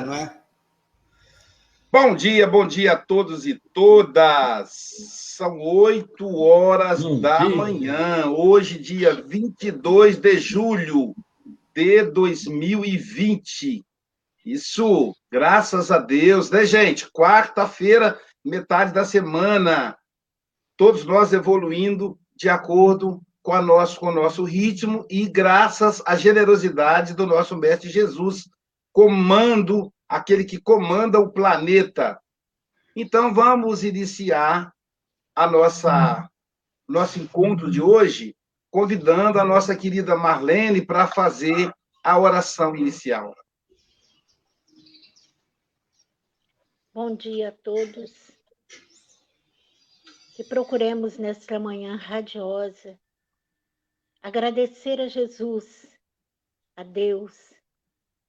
não é? Bom dia, bom dia a todos e todas. São 8 horas bom da dia. manhã, hoje, dia 22 de julho de 2020. Isso, graças a Deus, né, gente? Quarta-feira, metade da semana. Todos nós evoluindo de acordo com, a nosso, com o nosso ritmo e graças à generosidade do nosso Mestre Jesus, comando, aquele que comanda o planeta. Então, vamos iniciar a nossa nosso encontro de hoje, convidando a nossa querida Marlene para fazer a oração inicial. Bom dia a todos. Que procuremos nesta manhã radiosa agradecer a Jesus, a Deus,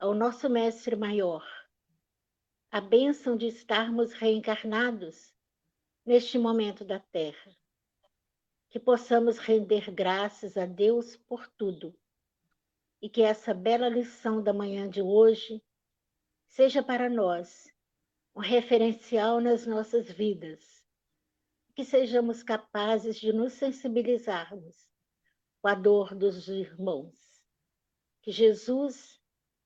ao nosso Mestre Maior, a bênção de estarmos reencarnados neste momento da Terra. Que possamos render graças a Deus por tudo e que essa bela lição da manhã de hoje seja para nós um referencial nas nossas vidas. Que sejamos capazes de nos sensibilizarmos com a dor dos irmãos. Que Jesus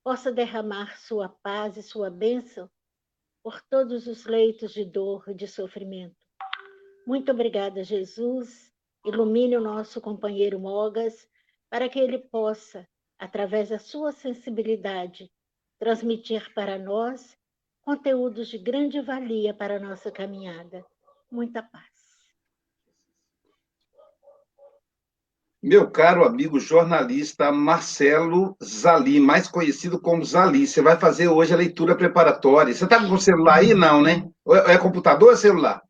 possa derramar sua paz e sua bênção por todos os leitos de dor e de sofrimento. Muito obrigada, Jesus. Ilumine o nosso companheiro Mogas para que ele possa, através da sua sensibilidade, transmitir para nós conteúdos de grande valia para a nossa caminhada. Muita paz. Meu caro amigo jornalista Marcelo Zali, mais conhecido como Zali, você vai fazer hoje a leitura preparatória. Você está com o celular aí? Não, né? É computador ou celular?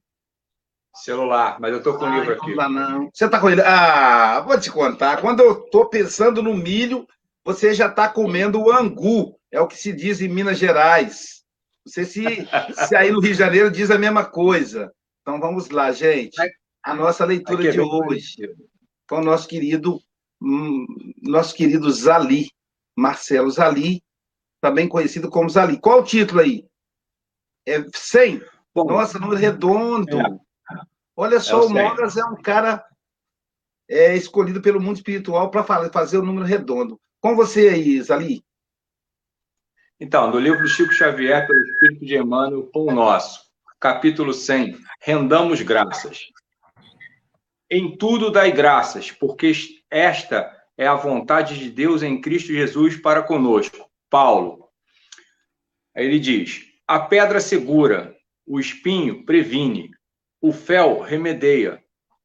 Celular, mas eu estou com o livro aqui. Não, não. Você está com ele? Ah, vou te contar. Quando eu estou pensando no milho, você já está comendo o angu. É o que se diz em Minas Gerais. Não sei se, se aí no Rio de Janeiro diz a mesma coisa. Então vamos lá, gente. A nossa leitura de hoje com o nosso querido, hum, nosso querido Zali, Marcelo Zali, também conhecido como Zali. Qual o título aí? É 100? Bom, Nossa, número redondo. É. Olha só, é o, o Mogas é um cara é, escolhido pelo mundo espiritual para fazer o número redondo. Com você aí, Zali. Então, do livro Chico Xavier, pelo Espírito de Emmanuel, Pão Nosso, capítulo 100, Rendamos Graças. Em tudo dai graças, porque esta é a vontade de Deus em Cristo Jesus para conosco. Paulo. Ele diz: A pedra segura, o espinho previne, o fel remedeia,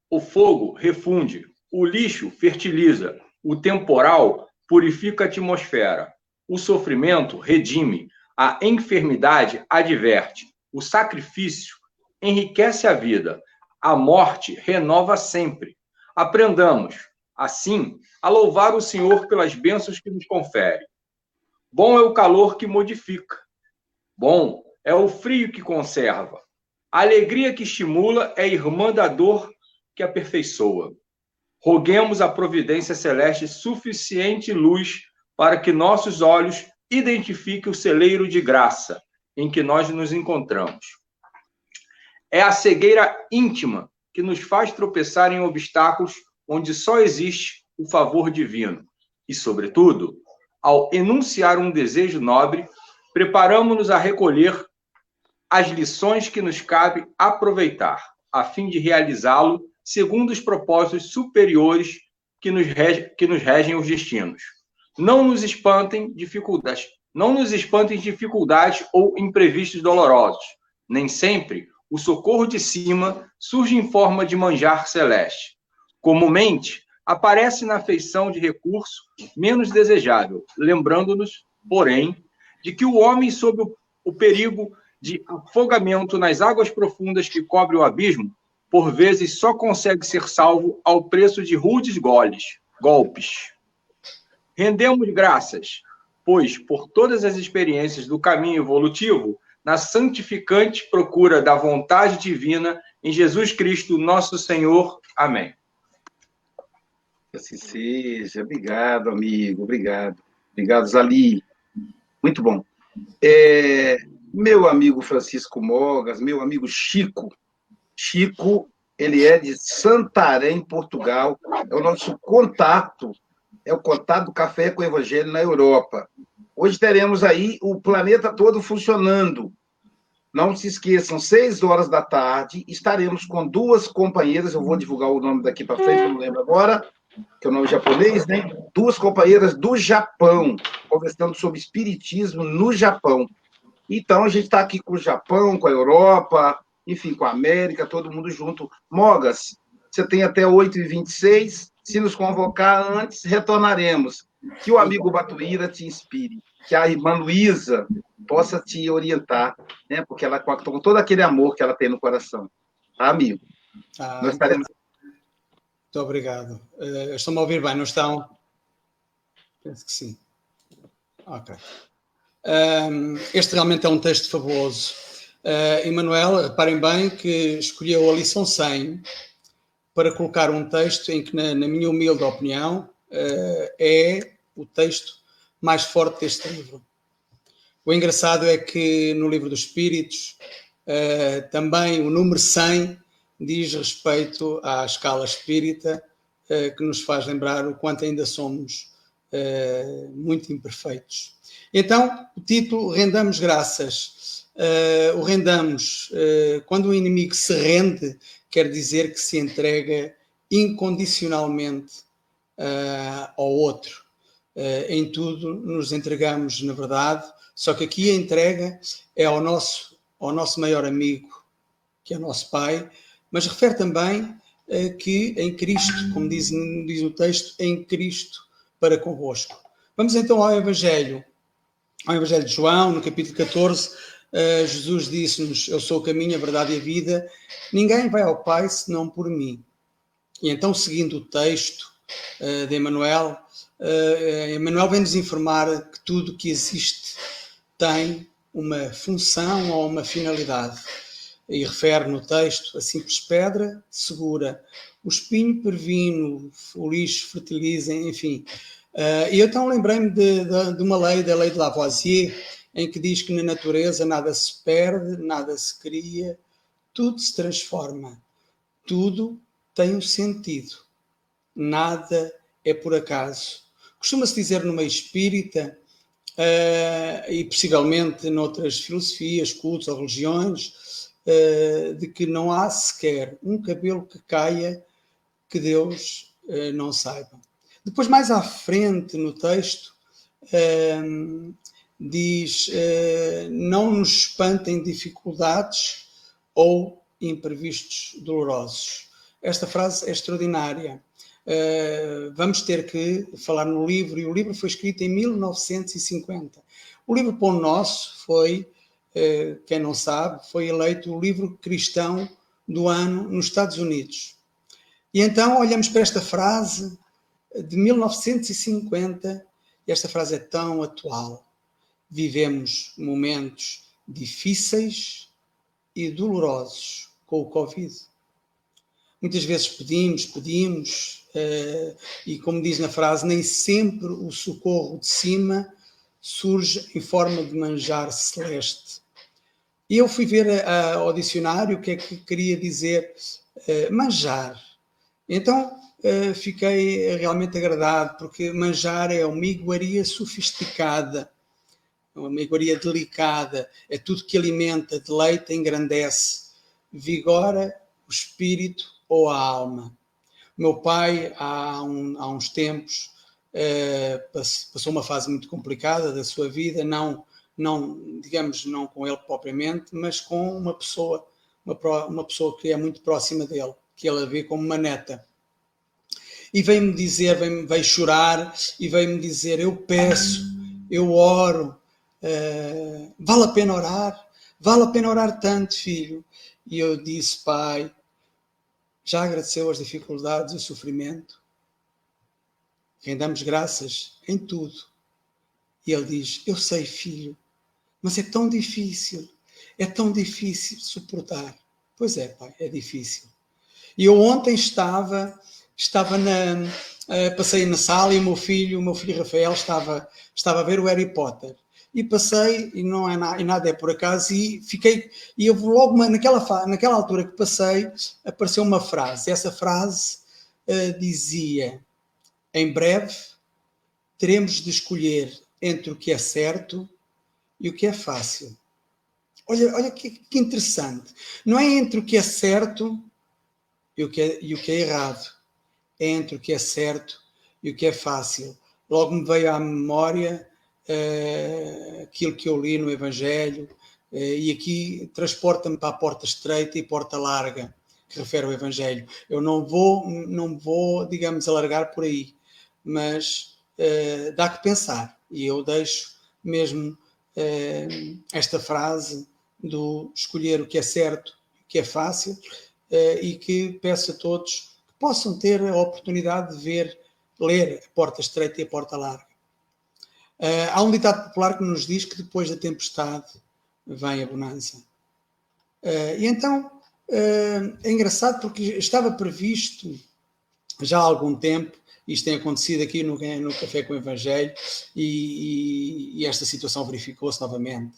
o fogo refunde, o lixo fertiliza, o temporal purifica a atmosfera, o sofrimento redime, a enfermidade adverte, o sacrifício enriquece a vida, a morte renova sempre. Aprendamos, assim, a louvar o Senhor pelas bênçãos que nos confere. Bom é o calor que modifica. Bom é o frio que conserva. A alegria que estimula é irmã da dor que aperfeiçoa. Roguemos a providência celeste suficiente luz para que nossos olhos identifiquem o celeiro de graça em que nós nos encontramos. É a cegueira íntima que nos faz tropeçar em obstáculos onde só existe o favor divino. E, sobretudo, ao enunciar um desejo nobre, preparamos-nos a recolher as lições que nos cabe aproveitar, a fim de realizá-lo segundo os propósitos superiores que nos, rege, que nos regem os destinos. Não nos espantem dificuldades, não nos espantem dificuldades ou imprevistos dolorosos. Nem sempre o socorro de cima surge em forma de manjar celeste. Comumente, aparece na feição de recurso menos desejável, lembrando-nos, porém, de que o homem, sob o perigo de afogamento nas águas profundas que cobrem o abismo, por vezes só consegue ser salvo ao preço de rudes goles, golpes. Rendemos graças, pois, por todas as experiências do caminho evolutivo, na santificante procura da vontade divina em Jesus Cristo, nosso Senhor. Amém. Assim seja. Obrigado, amigo. Obrigado. Obrigado, Zali. Muito bom. É, meu amigo Francisco Mogas, meu amigo Chico. Chico, ele é de Santarém, Portugal. É o nosso contato, é o contato do Café com o Evangelho na Europa. Hoje teremos aí o planeta todo funcionando. Não se esqueçam, seis horas da tarde, estaremos com duas companheiras, eu vou divulgar o nome daqui para frente, não lembro agora, que é o nome japonês, né? Duas companheiras do Japão, conversando sobre espiritismo no Japão. Então, a gente está aqui com o Japão, com a Europa, enfim, com a América, todo mundo junto. Mogas, você tem até 8h26. Se nos convocar antes, retornaremos. Que o amigo Batuíra te inspire. Que a irmã Luísa possa te orientar, né? Porque ela com todo aquele amor que ela tem no coração. Tá, amigo? Ah, Nós estaremos. Muito obrigado. Uh, estão-me a ouvir bem, não estão? Penso que sim. Ok. Um, este realmente é um texto fabuloso. Uh, Emanuel, reparem bem que escolheu a lição 100 para colocar um texto em que, na, na minha humilde opinião, uh, é o texto mais forte deste livro. O engraçado é que no livro dos Espíritos uh, também o número 100 diz respeito à escala espírita, uh, que nos faz lembrar o quanto ainda somos uh, muito imperfeitos. Então, o título Rendamos Graças. o rendamos, quando o inimigo se rende, quer dizer que se entrega incondicionalmente ao outro. em tudo nos entregamos, na verdade, só que aqui a entrega é ao nosso, ao nosso maior amigo, que é o nosso Pai, mas refere também eh, que em Cristo, como diz, diz o texto, em Cristo para convosco. Vamos então ao Evangelho, ao Evangelho de João, no capítulo 14, eh, Jesus disse-nos: Eu sou o caminho, a verdade e a vida, ninguém vai ao Pai senão por mim. E então, seguindo o texto uh, de Emmanuel, uh, Emmanuel vem nos informar que tudo que existe tem uma função ou uma finalidade. E refere no texto a simples pedra segura, o espinho pervino, o lixo fertiliza, enfim. Uh, e então lembrei-me de, de, de, uma lei, da lei de Lavoisier, em que diz que na natureza nada se perde, nada se cria, tudo se transforma, tudo tem um sentido, nada é por acaso. Costuma-se dizer meio espírita uh, e possivelmente noutras filosofias, cultos ou religiões, uh, de que não há sequer um cabelo que caia que Deus uh, não saiba. Depois, mais à frente no texto, diz: Não nos espantem dificuldades ou imprevistos dolorosos. Esta frase é extraordinária. Uh, vamos ter que falar no livro, e o livro foi escrito em 1950. O livro Pão Nosso foi, uh, quem não sabe, foi eleito o livro cristão do ano nos Estados Unidos. E então olhamos para esta frase de 1950 e esta frase é tão atual. Vivemos momentos difíceis e dolorosos com o Covid. Muitas vezes pedimos, pedimos, Uh, e como diz na frase, nem sempre o socorro de cima surge em forma de manjar celeste. E eu fui ver a, ao dicionário o que é que queria dizer uh, manjar. Então fiquei realmente agradado, porque manjar é uma iguaria sofisticada, uma iguaria delicada, é tudo que alimenta, deleita, engrandece, vigora o espírito ou a alma. Meu pai, há, um, há uns tempos, eh, passou uma fase muito complicada da sua vida, não, não, digamos, não com ele propriamente, mas com uma pessoa, uma, uma pessoa que é muito próxima dele, que ele vê como uma neta. E veio-me dizer, veio, veio chorar e veio-me dizer: Eu peço, eu oro, uh, vale a pena orar? Vale a pena orar tanto, filho? E eu disse, pai, já agradeceu as dificuldades e o sofrimento? Rendamos graças em tudo. E ele diz: Eu sei, filho, mas é tão difícil, é tão difícil suportar. Pois é, pai, é difícil. E eu ontem estava, estava na, uh, passei na sala e o meu filho, o meu filho Rafael, estava, estava a ver o Harry Potter. E passei, e não é nada, e nada é por acaso, e fiquei, e eu logo naquela, naquela altura que passei, apareceu uma frase. Essa frase uh, dizia: Em breve teremos de escolher entre o que é certo e o que é fácil. Olha, olha que, que interessante. Não é entre o que é certo e o que é, e o que é errado. É entre o que é certo e o que é fácil. Logo me veio à memória uh, aquilo que eu li no Evangelho, uh, e aqui transporta-me para a porta estreita e porta larga, que refere ao Evangelho. Eu não vou, não vou, digamos, alargar por aí, mas uh, dá que pensar, e eu deixo mesmo esta frase do escolher o que é certo, o que é fácil, e que peço a todos que possam ter a oportunidade de ver, ler a porta estreita e a porta larga. Uh, há um ditado popular que nos diz que depois da tempestade vem a bonança. Uh, e então uh, é engraçado porque estava previsto já há algum tempo, isto tem acontecido aqui no, no Café com o Evangelho, e, e, e esta situação verificou-se novamente.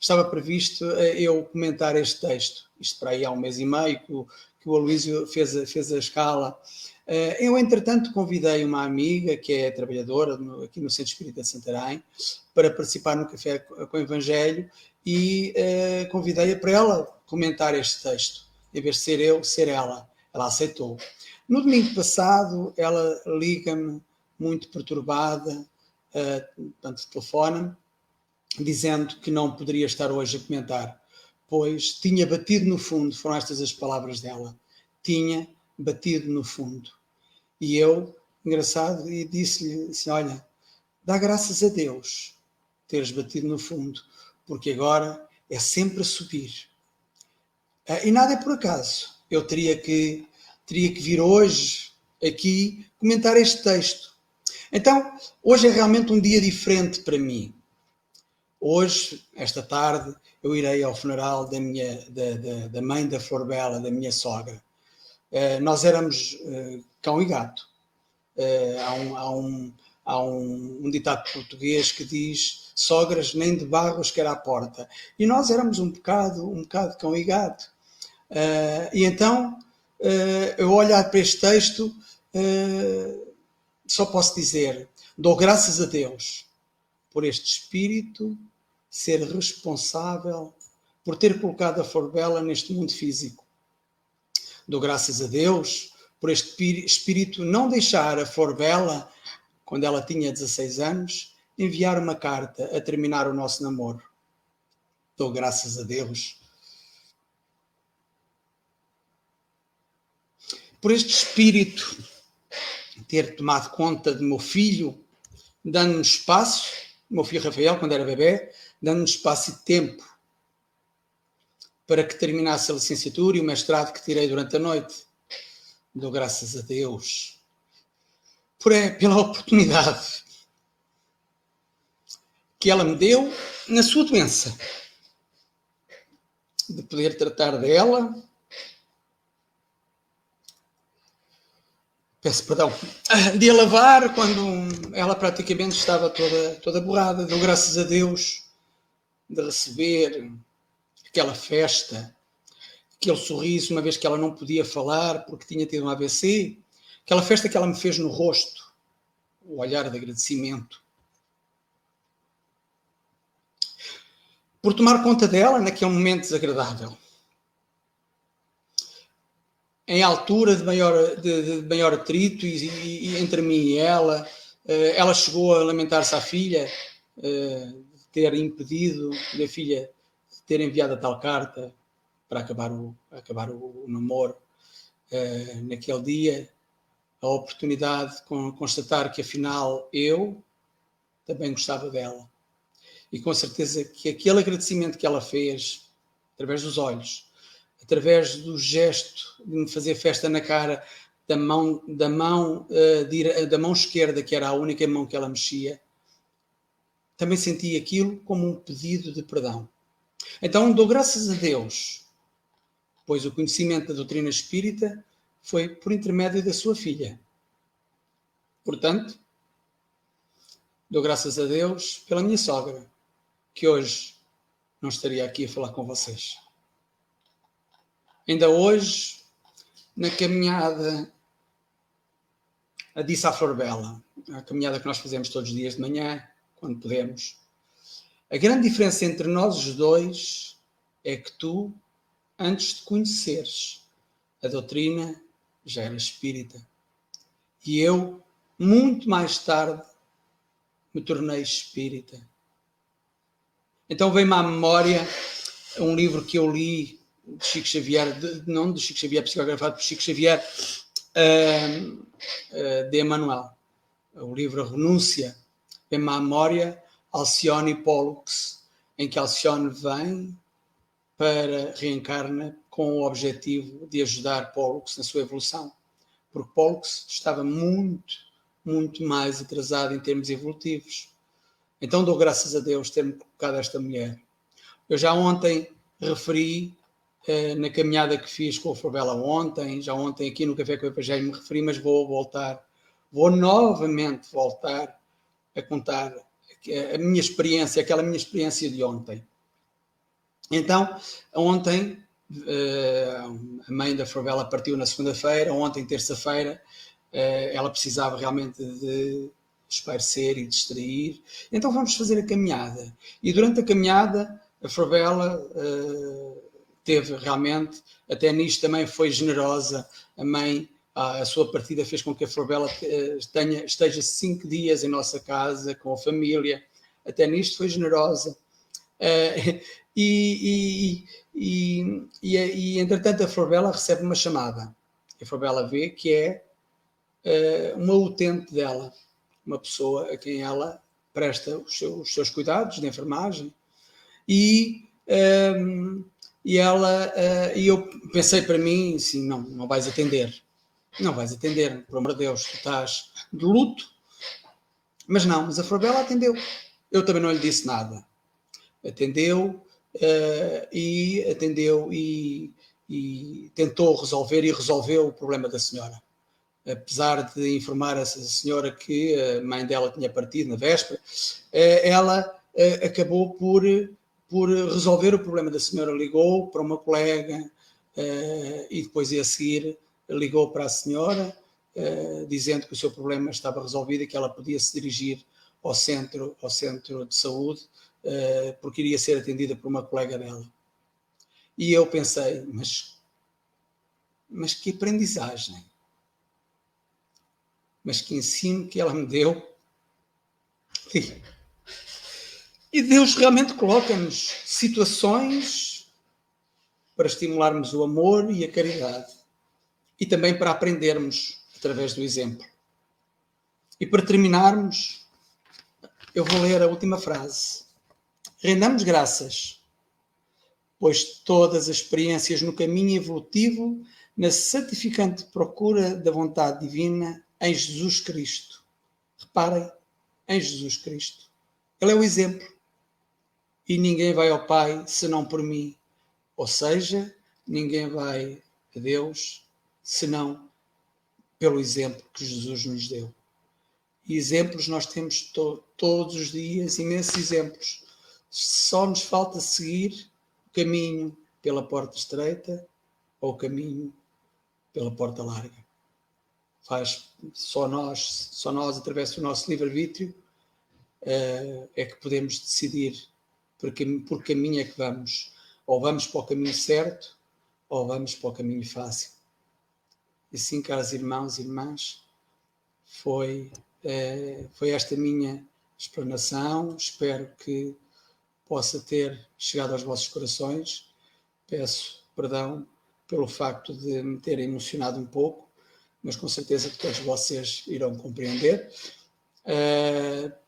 Estava previsto eu comentar este texto, isto para aí há um mês e meio, que o, que o Aloísio fez, a, fez a escala eh, eu, entretanto, convidei uma amiga que é trabalhadora no, aqui no Centro Espírita de Santarém para participar no Café com o Evangelho e uh, convidei-a para ela comentar este texto, em vez de ser eu, ser ela. Ela aceitou. No domingo passado, ela liga-me muito perturbada, uh, portanto, telefona-me, dizendo que não poderia estar hoje a comentar, pois tinha batido no fundo, foram estas as palavras dela, tinha batido no fundo. E eu, engraçado, e disse-lhe assim: Olha, dá graças a Deus teres batido no fundo, porque agora é sempre a subir. Ah, e nada é por acaso. Eu teria que, teria que vir hoje aqui comentar este texto. Então, hoje é realmente um dia diferente para mim. Hoje, esta tarde, eu irei ao funeral da, minha, da, da, da mãe da Flor Bela, da minha sogra. Eh, nós éramos uh, cão e gato. Uh, há um, há, um, há um, um, ditado português que diz sogras nem de barros quer à porta. E nós éramos um bocado, um bocado cão e gato. e então, eu olhar para este texto, só posso dizer, dou graças a Deus por este espírito ser responsável por ter colocado a Forbela neste mundo físico Dou graças a Deus por este espírito não deixar a Forbela, quando ela tinha 16 anos, enviar uma carta a terminar o nosso namoro. Dou graças a Deus por este espírito ter tomado conta do meu filho, dando-me espaço, meu filho Rafael, quando era bebê, dando-me espaço e tempo para que terminasse a licenciatura e o mestrado que tirei durante a noite. Dou graças a Deus por, é, pela oportunidade que ela me deu na sua doença de poder tratar dela. Peço perdão, de a lavar quando ela praticamente estava toda, toda borrada. Dou graças a Deus de receber aquela festa, aquele sorriso, uma vez que ela não podia falar porque tinha tido um AVC, aquela festa que ela me fez no rosto, o olhar de agradecimento. Por tomar conta dela naquele momento desagradável. Em altura de maior, de, de maior atrito e, e, entre mim e ela, eh, ela chegou a lamentar-se à filha eh, de ter impedido da filha ter enviado a tal carta para acabar o, acabar o, namoro uh, naquele dia, a oportunidade de constatar que afinal eu também gostava dela. E com certeza que aquele agradecimento que ela fez, através dos olhos, através do gesto de me fazer festa na cara da mão, da mão, uh, da mão esquerda, que era a única mão que ela mexia, também senti aquilo como um pedido de perdão. Então dou graças a Deus, pois o conhecimento da doutrina espírita foi por intermédio da sua filha. Portanto, dou graças a Deus pela minha sogra, que hoje não estaria aqui a falar com vocês. Ainda hoje, na caminhada, a disse à Flor Bela, a caminhada que nós fazemos todos os dias de manhã, quando podemos. A grande diferença entre nós os dois é que tu, antes de conheceres a doutrina, já eras espírita. E eu, muito mais tarde, me tornei espírita. Então vem-me à memória um livro que eu li de Chico Xavier, de, não de Chico Xavier, psicografado por Chico Xavier, uh, de Emmanuel. O livro Renúncia. À memória Alcione e Pollux, em que Alcione vem para reencarna com o objetivo de ajudar Pollux na sua evolução. Porque Pollux estava muito, muito mais atrasado em termos evolutivos. Então dou graças a Deus ter-me colocado esta mulher. Eu já ontem referi na caminhada que fiz com a Fabela ontem, já ontem aqui no Café com o Evangelho me referi, mas vou voltar, vou novamente voltar a contar a minha experiência, aquela minha experiência de ontem. Então, ontem, eh, a mãe da Fabela partiu na segunda-feira, ontem, terça-feira, eh, ela precisava realmente de espairecer e distrair. Então vamos fazer a caminhada. E durante a caminhada, a Favela teve realmente, até nisto também foi generosa. A mãe, a, sua partida fez com que a Favela uh, tenha, esteja cinco dias em nossa casa, com a família. Até nisto foi generosa. Uh, e, e, e, e, entretanto, a Favela recebe uma chamada. A Favela vê que é uma utente dela uma pessoa a quem ela presta os seus, os seus cuidados de enfermagem e um, e ela uh, e eu pensei para mim sim não não vais atender. Não vais atender por amor de Deus tu estás de luto. Mas não mas a Florabella atendeu. Eu também não lhe disse nada. Atendeu uh, e atendeu e, e tentou resolver e resolveu o problema da senhora. Apesar de informar essa senhora que a mãe dela tinha partido na véspera, eh, ela acabou por, por resolver o problema da senhora. Ligou para uma colega eh, e depois, a seguir, ligou para a senhora, dizendo que o seu problema estava resolvido e que ela podia se dirigir ao centro, ao centro de saúde, porque iria ser atendida por uma colega dela. E eu pensei, mas, mas que aprendizagem! mas que ensino que ela me deu. E Deus realmente coloca-nos situações para estimularmos o amor e a caridade e também para aprendermos através do exemplo. E para terminarmos, eu vou ler a última frase. Rendamos graças, pois todas as experiências no caminho evolutivo, na santificante procura da vontade divina, em Jesus Cristo. Reparem, em Jesus Cristo. Ele é o exemplo. E ninguém vai ao Pai senão por mim. Ou seja, ninguém vai a Deus senão pelo exemplo que Jesus nos deu. E exemplos nós temos to todos os dias, imensos exemplos. Só nos falta seguir o caminho pela porta estreita ou o caminho pela porta larga faz só nós, só nós através do nosso livre-arbítrio uh, é que podemos decidir por, por caminho é que vamos. Ou vamos para o caminho certo, ou vamos para o caminho fácil. E sim, caros irmãos e irmãs, foi, uh, foi esta minha explanação. Espero que possa ter chegado aos vossos corações. Peço perdão pelo facto de me ter emocionado um pouco, mas com certeza que todos vocês irão compreender. Uh,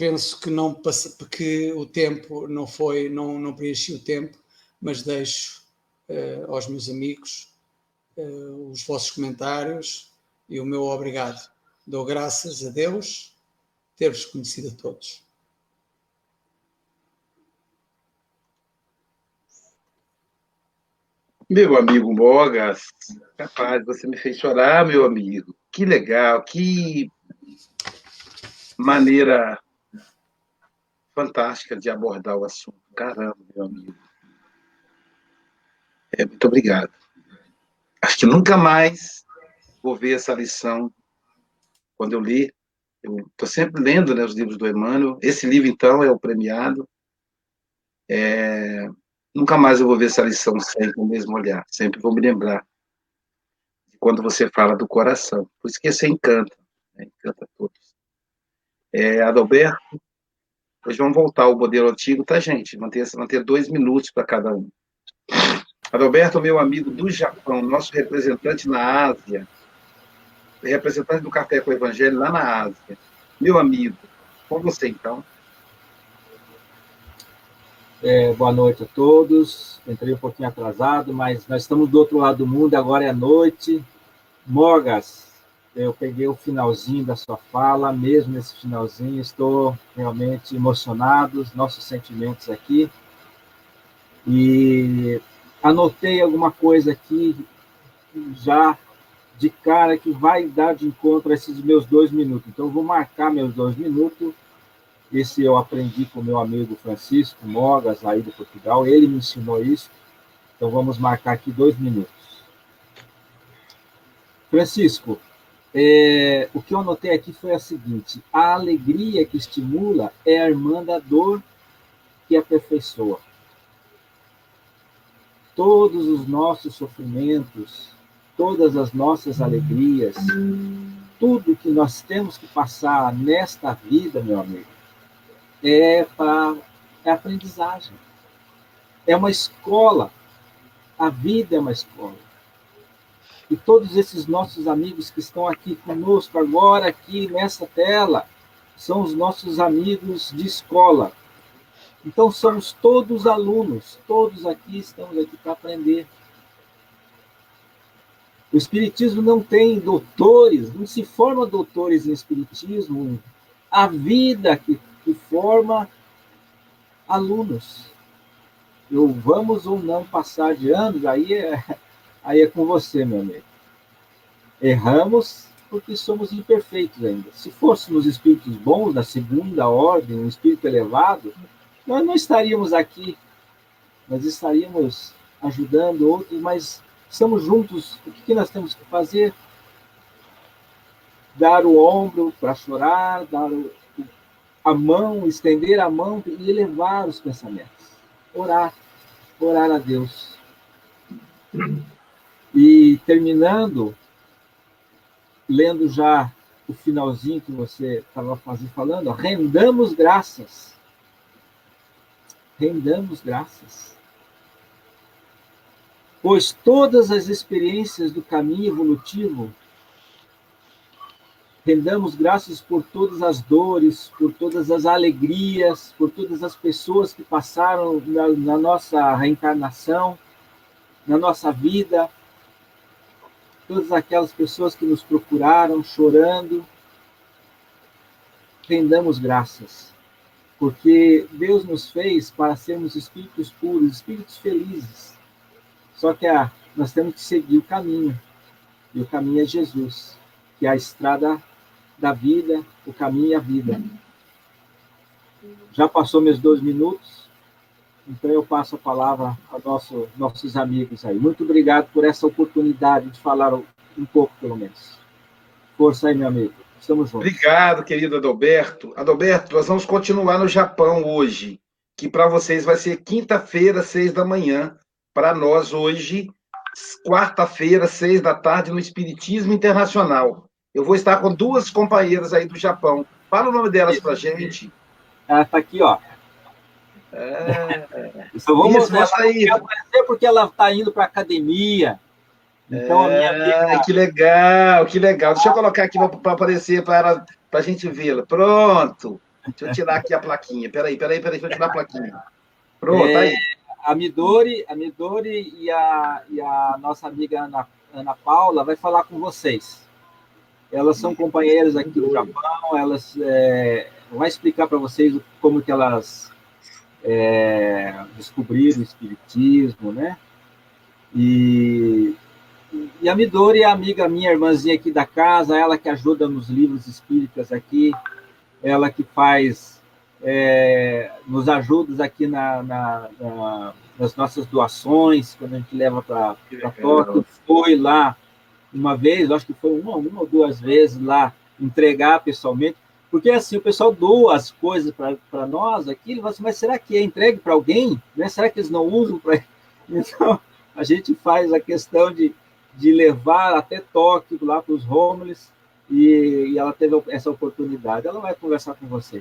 penso que não porque o tempo não foi, não, não preenchi o tempo, mas deixo uh, aos meus amigos uh, os vossos comentários e o meu obrigado. Dou graças a Deus ter-vos conhecido a todos. Meu amigo Mogas, capaz, você me fez chorar, meu amigo. Que legal, que maneira fantástica de abordar o assunto. Caramba, meu amigo. É, muito obrigado. Acho que nunca mais vou ver essa lição quando eu li. Eu estou sempre lendo né, os livros do Emmanuel. Esse livro, então, é o premiado. É, nunca mais eu vou ver essa lição sem o mesmo olhar. Sempre vou me lembrar de quando você fala do coração. Por isso que você encanta. Né, encanta todos. É, Adalberto, hoje vamos voltar ao modelo antigo, tá, gente? Manter, manter dois minutos para cada um. Adalberto, meu amigo do Japão, nosso representante na Ásia, representante do Café com o Evangelho lá na Ásia. Meu amigo, com você então. É, boa noite a todos. Entrei um pouquinho atrasado, mas nós estamos do outro lado do mundo, agora é noite. Morgas, eu peguei o finalzinho da sua fala, mesmo nesse finalzinho, estou realmente emocionado, nossos sentimentos aqui. E anotei alguma coisa aqui já de cara que vai dar de encontro a esses meus dois minutos. Então, vou marcar meus dois minutos. Esse eu aprendi com meu amigo Francisco Mogas, aí de Portugal. Ele me ensinou isso. Então, vamos marcar aqui dois minutos. Francisco, é, o que eu anotei aqui foi a seguinte: a alegria que estimula é a irmã da dor que aperfeiçoa todos os nossos sofrimentos, todas as nossas alegrias, tudo que nós temos que passar nesta vida, meu amigo, é para é aprendizagem. É uma escola. A vida é uma escola. E todos esses nossos amigos que estão aqui conosco agora, aqui nessa tela, são os nossos amigos de escola. Então somos todos alunos, todos aqui estamos aqui para aprender. O Espiritismo não tem doutores, não se forma doutores em Espiritismo. A vida que, que forma alunos. Eu vamos ou não passar de anos, aí é, aí é com você, meu amigo. Erramos porque somos imperfeitos ainda. Se fôssemos espíritos bons, da segunda ordem, um espírito elevado, nós não estaríamos aqui, nós estaríamos ajudando outros, mas estamos juntos. O que nós temos que fazer? Dar o ombro para chorar, dar a mão, estender a mão e elevar os pensamentos. Orar, orar a Deus. E terminando, lendo já o finalzinho que você estava falando, rendamos graças rendamos graças. Pois todas as experiências do caminho evolutivo, rendamos graças por todas as dores, por todas as alegrias, por todas as pessoas que passaram na, na nossa reencarnação, na nossa vida, todas aquelas pessoas que nos procuraram chorando, rendamos graças porque Deus nos fez para sermos espíritos puros, espíritos felizes. Só que ah, nós temos que seguir o caminho, e o caminho é Jesus, que é a estrada da vida, o caminho e a vida. Já passou meus dois minutos, então eu passo a palavra aos nosso, nossos amigos aí. Muito obrigado por essa oportunidade de falar um pouco, pelo menos. Força aí, meu amigo. Estamos juntos. Obrigado, querido Adalberto. Adalberto, nós vamos continuar no Japão hoje, que para vocês vai ser quinta-feira, seis da manhã. Para nós, hoje, quarta-feira, seis da tarde, no Espiritismo Internacional. Eu vou estar com duas companheiras aí do Japão. Fala o nome delas para gente. Ela está aqui, ó. É... Só vou mostrar aí. porque ela está indo para academia. Então, é, a minha amiga... Que legal, que legal. Deixa eu colocar aqui para aparecer para a gente vê-la. Pronto. Deixa eu tirar aqui a plaquinha. Peraí, peraí, peraí, deixa eu tirar a plaquinha. Pronto, é, aí. A Midori, a Midori e a, e a nossa amiga Ana, Ana Paula vai falar com vocês. Elas são companheiras aqui do Japão, elas é, vão explicar para vocês como que elas é, descobriram o espiritismo, né? E e a Midori é amiga minha, irmãzinha aqui da casa, ela que ajuda nos livros espíritas aqui, ela que faz é, nos ajudas aqui na, na, na, nas nossas doações, quando a gente leva para Tóquio, foi lá uma vez, acho que foi uma, uma ou duas vezes lá entregar pessoalmente, porque assim, o pessoal doa as coisas para nós aqui, assim, mas será que é entregue para alguém? Né? Será que eles não usam para. Então, a gente faz a questão de, de levar até Tóquio, lá para os homeless, e, e, ela teve essa oportunidade. Ela vai conversar com você.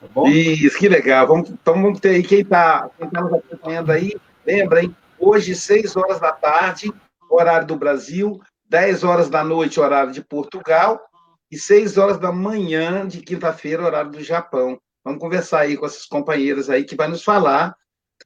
Tá bom? Isso, que legal. Vamos, então vamos ter aí, quem está quem tá nos acompanhando aí, lembra, hein? Hoje, 6 horas da tarde, horário do Brasil, 10 horas da noite, horário de Portugal, e 6 horas da manhã de quinta-feira, horário do Japão. Vamos conversar aí com essas companheiras aí que vai nos falar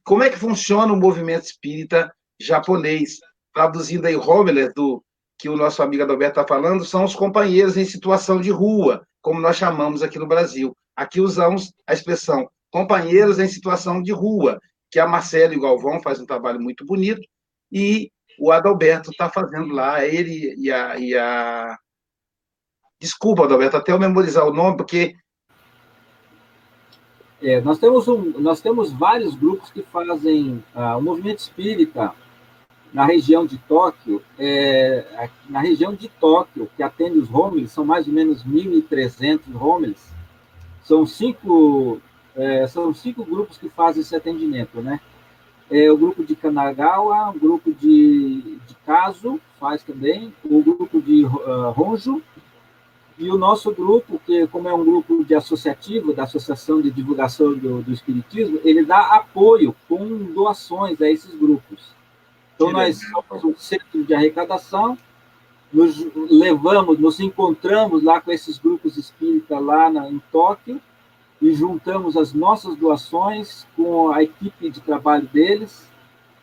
como é que funciona o movimento espírita japonês. Traduzindo aí Homeler, do que o nosso amigo Adalberto está falando, são os companheiros em situação de rua, como nós chamamos aqui no Brasil. Aqui usamos a expressão companheiros em situação de rua, que a Marcela e o Galvão faz um trabalho muito bonito, e o Adalberto está fazendo lá, ele e a, e a Desculpa, Adalberto, até eu memorizar o nome, porque. É, nós, temos um, nós temos vários grupos que fazem uh, o movimento espírita na região de Tóquio. É, na região de Tóquio, que atende os homeless, são mais ou menos 1.300 homeless. São cinco, é, são cinco grupos que fazem esse atendimento, né? É, o grupo de Kanagawa, o grupo de, de Kazo faz também, o grupo de uh, Honjo, e o nosso grupo, que como é um grupo de associativo, da Associação de Divulgação do, do Espiritismo, ele dá apoio com doações a esses grupos. Então, nós somos um centro de arrecadação, nos levamos, nos encontramos lá com esses grupos espíritas lá na, em Tóquio, e juntamos as nossas doações com a equipe de trabalho deles,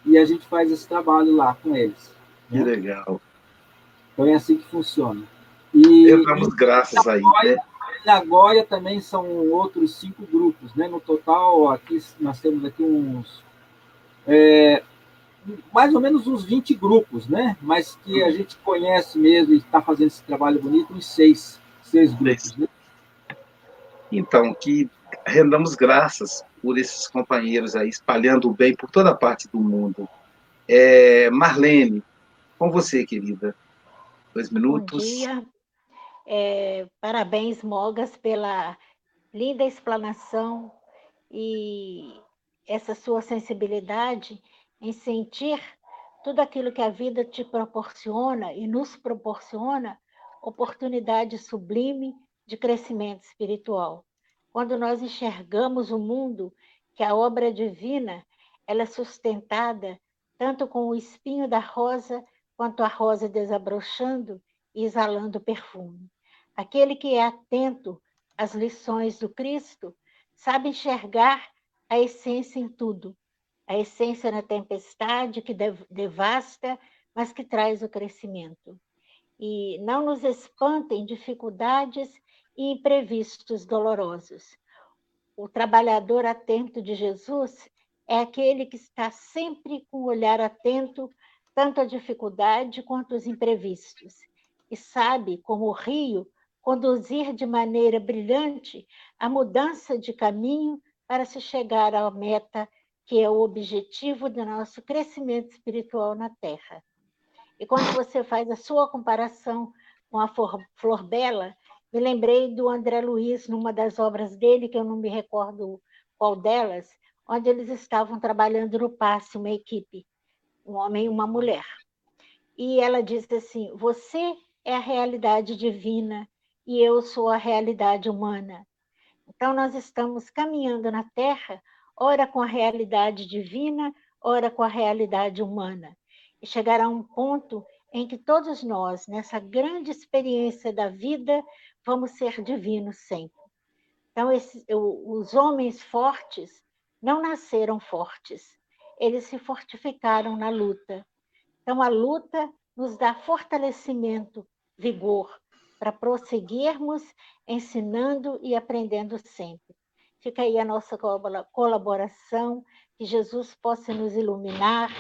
e a gente faz esse trabalho lá com eles. Né? Que legal. Então é assim que funciona. E, damos graças aí. Né? Nagoya também são outros cinco grupos, né? No total, aqui nós temos aqui uns é, mais ou menos uns 20 grupos, né? Mas que a gente conhece mesmo e está fazendo esse trabalho bonito, uns seis, seis grupos, né? Então, que rendamos graças por esses companheiros aí, espalhando o bem por toda parte do mundo. É, Marlene, com você, querida. Dois minutos. Bom dia. É, parabéns, Mogas, pela linda explanação e essa sua sensibilidade em sentir tudo aquilo que a vida te proporciona e nos proporciona oportunidade sublime de crescimento espiritual. Quando nós enxergamos o mundo, que a obra divina ela é sustentada tanto com o espinho da rosa quanto a rosa desabrochando e exalando perfume. Aquele que é atento às lições do Cristo sabe enxergar a essência em tudo. A essência na tempestade que devasta, mas que traz o crescimento. E não nos espantem dificuldades e imprevistos dolorosos. O trabalhador atento de Jesus é aquele que está sempre com o olhar atento tanto à dificuldade quanto aos imprevistos, e sabe, como o rio, conduzir de maneira brilhante a mudança de caminho para se chegar à meta que é o objetivo do nosso crescimento espiritual na Terra. E quando você faz a sua comparação com a Flor Bela, me lembrei do André Luiz, numa das obras dele, que eu não me recordo qual delas, onde eles estavam trabalhando no passe, uma equipe, um homem e uma mulher. E ela diz assim: Você é a realidade divina e eu sou a realidade humana. Então, nós estamos caminhando na Terra, ora com a realidade divina, ora com a realidade humana. E chegará um ponto em que todos nós, nessa grande experiência da vida, vamos ser divinos sempre. Então, os homens fortes não nasceram fortes, eles se fortificaram na luta. Então, a luta nos dá fortalecimento, vigor, para prosseguirmos ensinando e aprendendo sempre. Fica aí a nossa colaboração, que Jesus possa nos iluminar,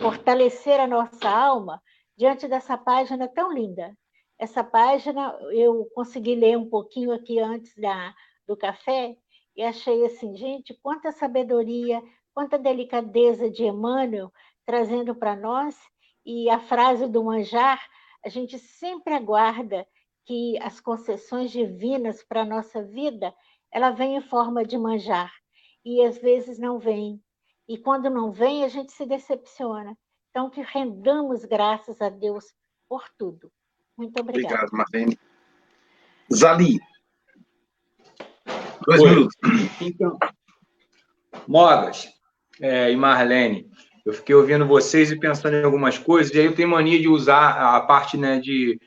fortalecer a nossa alma diante dessa página tão linda. Essa página eu consegui ler um pouquinho aqui antes da, do café, e achei assim, gente, quanta sabedoria, quanta delicadeza de Emmanuel trazendo para nós, e a frase do manjar, a gente sempre aguarda que as concessões divinas para a nossa vida, ela vem em forma de manjar, e às vezes não vem. E quando não vem, a gente se decepciona. Então, que rendamos graças a Deus por tudo. Muito obrigada. Obrigado, Marlene. Zali. Dois Oi. minutos. Então, Mogas é, e Marlene, eu fiquei ouvindo vocês e pensando em algumas coisas, e aí eu tenho mania de usar a parte né, de,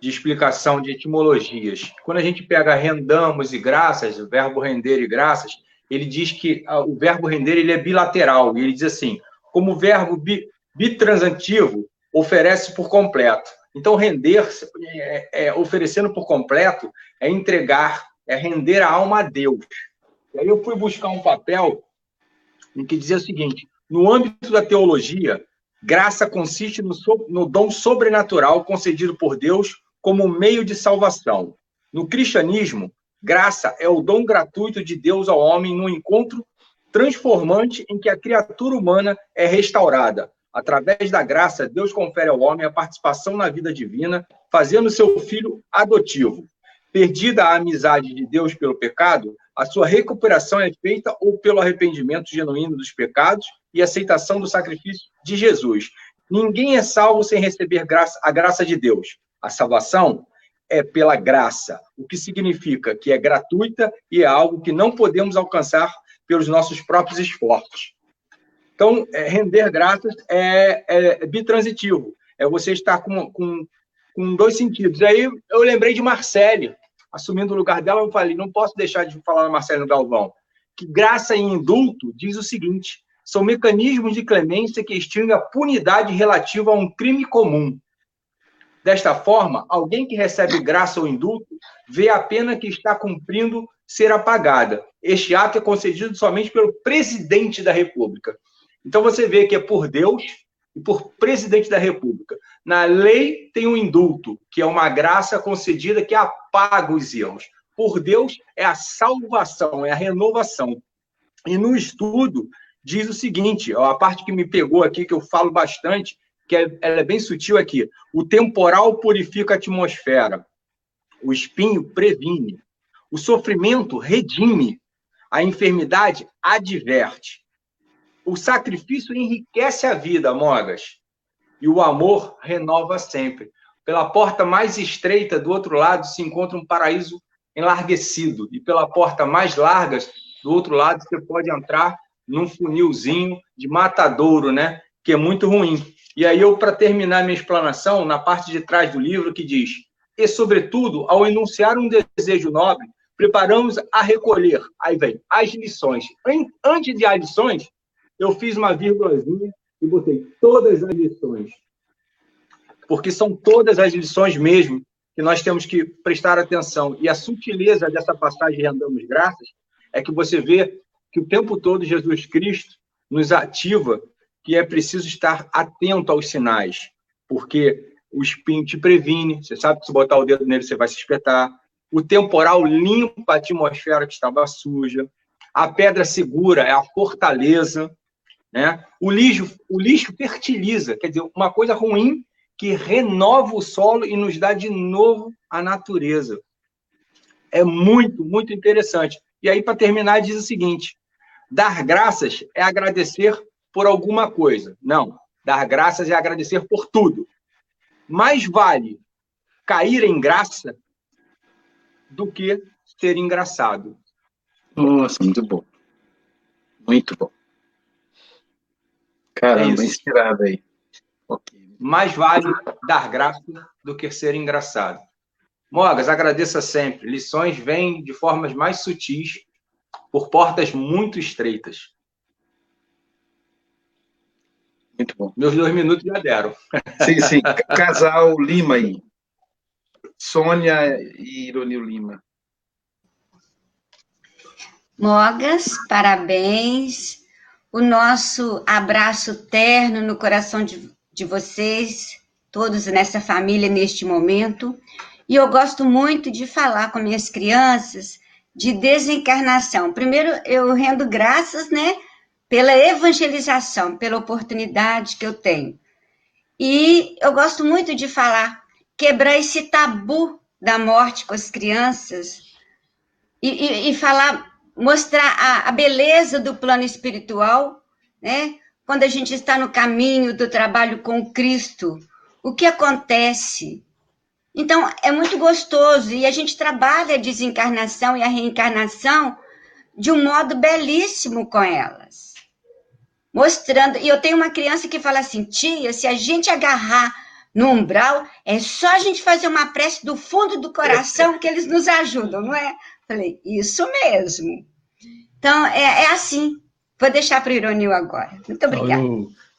de explicação de etimologias. Quando a gente pega rendamos e graças, o verbo render e graças, ele diz que o verbo render ele é bilateral, e ele diz assim, como verbo bi, bitransitivo oferece por completo. Então, render, é, é, oferecendo por completo, é entregar, é render a alma a Deus. E aí eu fui buscar um papel em que dizia o seguinte: no âmbito da teologia, graça consiste no, no dom sobrenatural concedido por Deus como meio de salvação. No cristianismo, graça é o dom gratuito de Deus ao homem no encontro transformante em que a criatura humana é restaurada. Através da graça, Deus confere ao homem a participação na vida divina, fazendo seu filho adotivo. Perdida a amizade de Deus pelo pecado, a sua recuperação é feita ou pelo arrependimento genuíno dos pecados e aceitação do sacrifício de Jesus. Ninguém é salvo sem receber graça, a graça de Deus. A salvação é pela graça, o que significa que é gratuita e é algo que não podemos alcançar pelos nossos próprios esforços. Então, é, render graças é, é, bitransitivo, é você estar com, com, com dois sentidos. Aí eu lembrei de Marcele, assumindo o lugar dela, eu falei, não posso deixar de falar da Marcele Galvão, que graça e indulto diz o seguinte, são mecanismos de clemência que extinguem a punidade relativa a um crime comum. Desta forma, alguém que recebe graça ou indulto vê a pena que está cumprindo ser apagada. Este ato é concedido somente pelo presidente da República. Então você vê que é por Deus e por presidente da República. Na lei tem um indulto, que é uma graça concedida que apaga os erros. Por Deus é a salvação, é a renovação. E no estudo diz o seguinte, a parte que me pegou aqui, que eu falo bastante, que é, ela é bem sutil aqui. O temporal purifica a atmosfera. O espinho previne. O sofrimento redime. A enfermidade adverte. O sacrifício enriquece a vida, Mogas. E o amor renova sempre. Pela porta mais estreita do outro lado se encontra um paraíso enlarguecido. E pela porta mais larga do outro lado você pode entrar num funilzinho de matadouro, né? Que é muito ruim. E aí eu, para terminar minha explanação, na parte de trás do livro, que diz: E, sobretudo, ao enunciar um desejo nobre, preparamos a recolher. Aí vem, as lições. Antes de as lições, eu fiz uma vírgulazinha e botei todas as lições. Porque são todas as lições mesmo que nós temos que prestar atenção. E a sutileza dessa passagem Rendamos Graças é que você vê que o tempo todo Jesus Cristo nos ativa que é preciso estar atento aos sinais, porque o espinho te previne, você sabe que se botar o dedo nele você vai se espetar. O temporal limpa a atmosfera que estava suja. A pedra segura é a fortaleza. Né? O, lixo, o lixo fertiliza, quer dizer, uma coisa ruim que renova o solo e nos dá de novo a natureza. É muito, muito interessante. E aí, para terminar, diz o seguinte: dar graças é agradecer por alguma coisa. Não. Dar graças é agradecer por tudo. Mais vale cair em graça do que ser engraçado. Nossa, muito bom. Muito bom. Caramba, é inspirado aí. Okay. Mais vale dar graça do que ser engraçado. Mogas, agradeça sempre. Lições vêm de formas mais sutis, por portas muito estreitas. Muito bom. Meus dois minutos já deram. Sim, sim. Casal Lima aí. Sônia e Ironil Lima. Mogas, parabéns. O nosso abraço terno no coração de, de vocês, todos nessa família neste momento. E eu gosto muito de falar com minhas crianças de desencarnação. Primeiro, eu rendo graças, né, pela evangelização, pela oportunidade que eu tenho. E eu gosto muito de falar, quebrar esse tabu da morte com as crianças e, e, e falar, mostrar a, a beleza do plano espiritual, né? Quando a gente está no caminho do trabalho com Cristo, o que acontece? Então, é muito gostoso e a gente trabalha a desencarnação e a reencarnação de um modo belíssimo com elas. Mostrando, e eu tenho uma criança que fala assim: tia, se a gente agarrar no umbral, é só a gente fazer uma prece do fundo do coração que eles nos ajudam, não é? Falei, isso mesmo. Então, é, é assim. Vou deixar para o Ironil agora. Muito obrigada.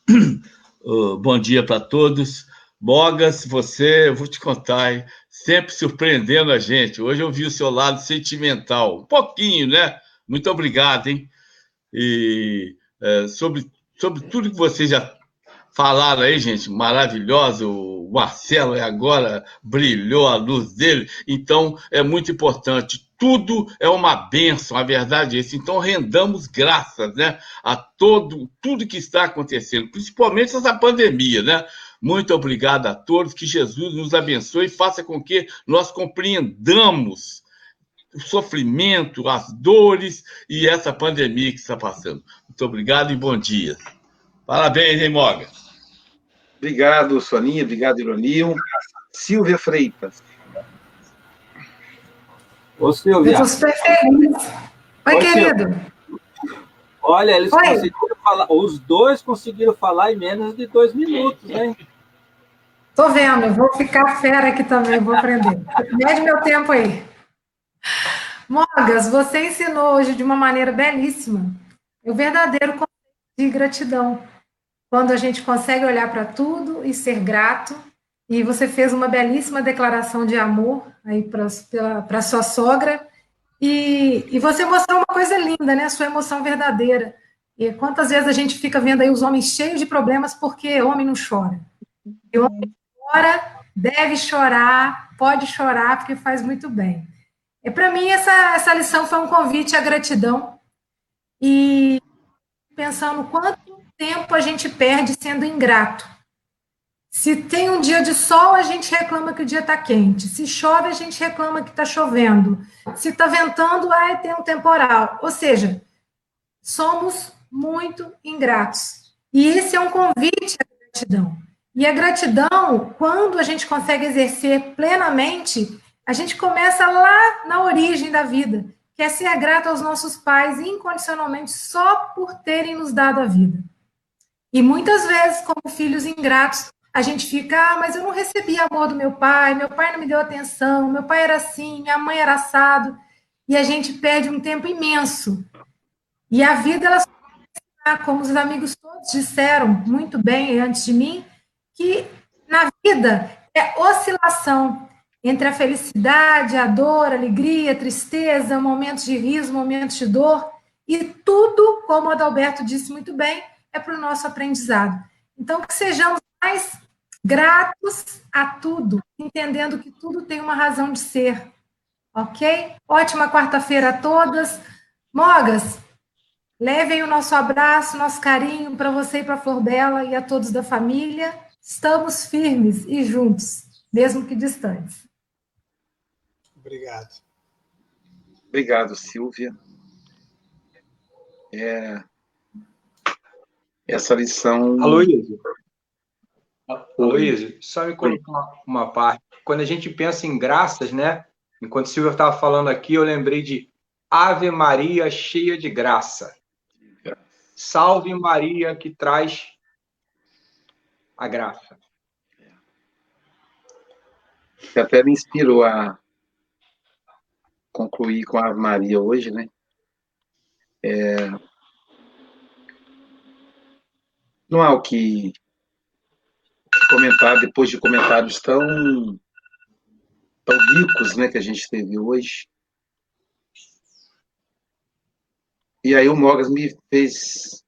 bom dia para todos. Mogas, você, eu vou te contar, hein? sempre surpreendendo a gente. Hoje eu vi o seu lado sentimental, um pouquinho, né? Muito obrigado, hein? E é, sobre, sobre tudo que vocês já falaram aí, gente, maravilhoso. O Marcelo agora brilhou a luz dele, então é muito importante. Tudo é uma bênção, a verdade é isso. Então rendamos graças, né, a todo tudo que está acontecendo, principalmente essa pandemia, né? Muito obrigado a todos, que Jesus nos abençoe e faça com que nós compreendamos o sofrimento, as dores e essa pandemia que está passando. Muito obrigado e bom dia. Parabéns, hein, Moga? Obrigado, Soninha. Obrigado, Ironil. Silvia Freitas. Ô, Silvia. Eu estou super feliz. Oi, Oi querido. Silvia. Olha, eles Oi. conseguiram falar, os dois conseguiram falar em menos de dois minutos, hein? Tô vendo, vou ficar fera aqui também, vou aprender. Mede meu tempo aí. Mogas, você ensinou hoje de uma maneira belíssima o verdadeiro conceito de gratidão. Quando a gente consegue olhar para tudo e ser grato, e você fez uma belíssima declaração de amor aí para sua sogra, e, e você mostrou uma coisa linda, né? Sua emoção verdadeira. E quantas vezes a gente fica vendo aí os homens cheios de problemas porque homem não chora. E homem chora, deve chorar, pode chorar, porque faz muito bem. E para mim, essa, essa lição foi um convite à gratidão. E pensando quanto tempo a gente perde sendo ingrato. Se tem um dia de sol, a gente reclama que o dia está quente. Se chove, a gente reclama que está chovendo. Se está ventando, ai, tem um temporal. Ou seja, somos muito ingratos. E esse é um convite à gratidão. E a gratidão, quando a gente consegue exercer plenamente, a gente começa lá na origem da vida, que é ser grato aos nossos pais incondicionalmente só por terem nos dado a vida. E muitas vezes, como filhos ingratos, a gente fica, ah, mas eu não recebi amor do meu pai, meu pai não me deu atenção, meu pai era assim, minha mãe era assado, e a gente perde um tempo imenso. E a vida, ela como os amigos todos disseram muito bem antes de mim, que na vida é oscilação entre a felicidade, a dor, a alegria, a tristeza, momentos de riso, momentos de dor, e tudo, como o Adalberto disse muito bem, é para o nosso aprendizado. Então, que sejamos mais gratos a tudo, entendendo que tudo tem uma razão de ser. Ok? Ótima quarta-feira a todas. Mogas, levem o nosso abraço, nosso carinho para você e para a Flor Bela e a todos da família. Estamos firmes e juntos, mesmo que distantes. Obrigado. Obrigado, Silvia. É... Essa lição. Aloysio. Aloysio, só me colocar uma, uma parte. Quando a gente pensa em graças, né? Enquanto Silvia estava falando aqui, eu lembrei de Ave Maria cheia de graça. Salve Maria que traz a graça. Que até me inspirou a concluir com a Maria hoje, né? É... Não há o que comentar depois de comentários tão, tão ricos né, que a gente teve hoje. E aí o Mogas me fez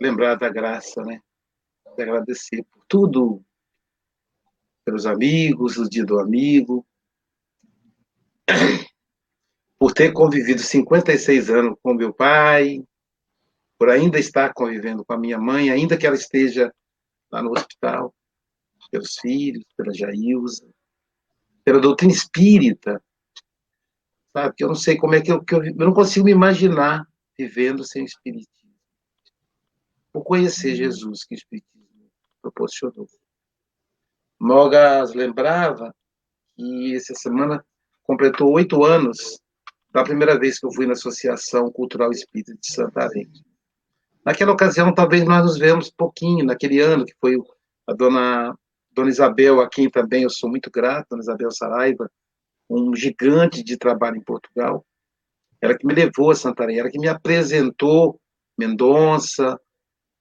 lembrar da graça, né? De agradecer por tudo, pelos amigos, o dia do amigo. Por ter convivido 56 anos com meu pai, por ainda estar convivendo com a minha mãe, ainda que ela esteja lá no hospital, pelos filhos, pela Jailza, pela doutrina espírita, sabe? Que eu não sei como é que eu, que eu, eu não consigo me imaginar vivendo sem o espiritismo. Por conhecer Jesus que o espiritismo proporcionou. Mogas lembrava que essa semana completou oito anos da primeira vez que eu fui na Associação Cultural Espírita de Santarém. Naquela ocasião, talvez nós nos vemos pouquinho, naquele ano que foi a dona, dona Isabel, a quem também eu sou muito grato, dona Isabel Saraiva, um gigante de trabalho em Portugal. Ela que me levou a Santarém, ela que me apresentou Mendonça,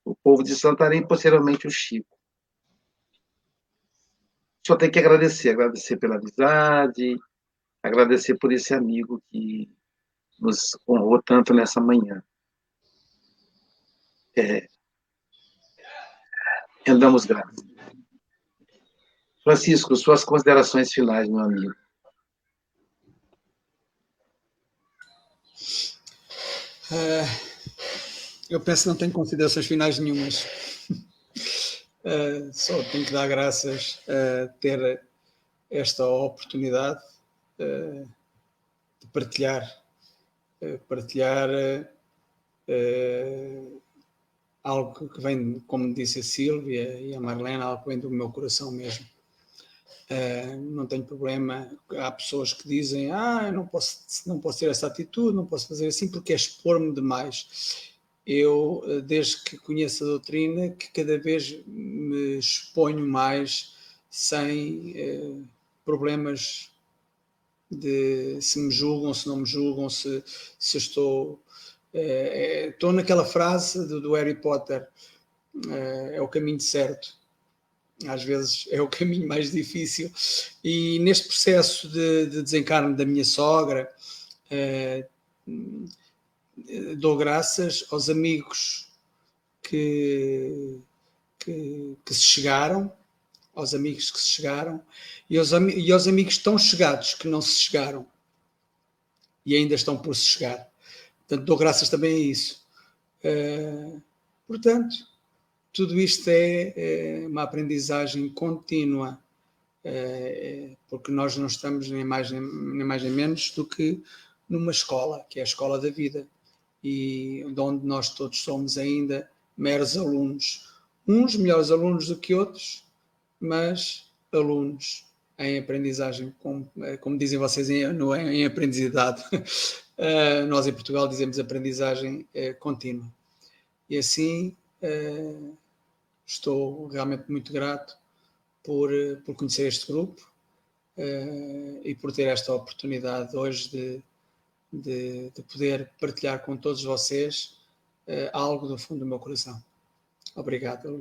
o povo de Santarém posteriormente o Chico. Só tenho que agradecer, agradecer pela amizade, agradecer por esse amigo que nos honrou tanto nessa manhã. É, rendamos graças. Francisco, suas considerações finais, meu amigo. É, eu penso que não tenho considerações finais nenhumas. É, só tenho que dar graças a ter esta oportunidade é, de partilhar, partilhar algo que vem, como disse a Sílvia e a Marlene, algo que vem do meu coração mesmo. Uh, não tenho problema. Há pessoas que dizem: Ah, não posso, não posso ter essa atitude, não posso fazer assim porque é expor-me demais. Eu, eh, desde que conheço a doutrina, que cada vez me exponho mais sem uh, problemas de se me julgam, se não me julgam, se, se estou Estou naquela frase do, do Harry Potter: é o caminho certo. Às vezes é o caminho mais difícil. E neste processo de, de da minha sogra, dou graças aos amigos que, que, que, se chegaram, aos amigos que se chegaram e aos, e aos amigos tão chegados que não se chegaram e ainda estão por se chegar. Portanto, dou graças também a isso. Uh, portanto, tudo isto é, é uma aprendizagem contínua, uh, porque nós não estamos nem mais nem, nem mais nem menos do que numa escola, que é a escola da vida, e de onde nós todos somos ainda meros alunos. Uns melhores alunos do que outros, mas alunos em aprendizagem, como, eh, como dizem vocês em, no, em aprendizagem. Uh, nós em Portugal dizemos aprendizagem uh, contínua. E assim uh, estou realmente muito grato por, por conhecer este grupo e por ter esta oportunidade hoje de, de, de poder partilhar com todos vocês algo do fundo do meu coração. Obrigado.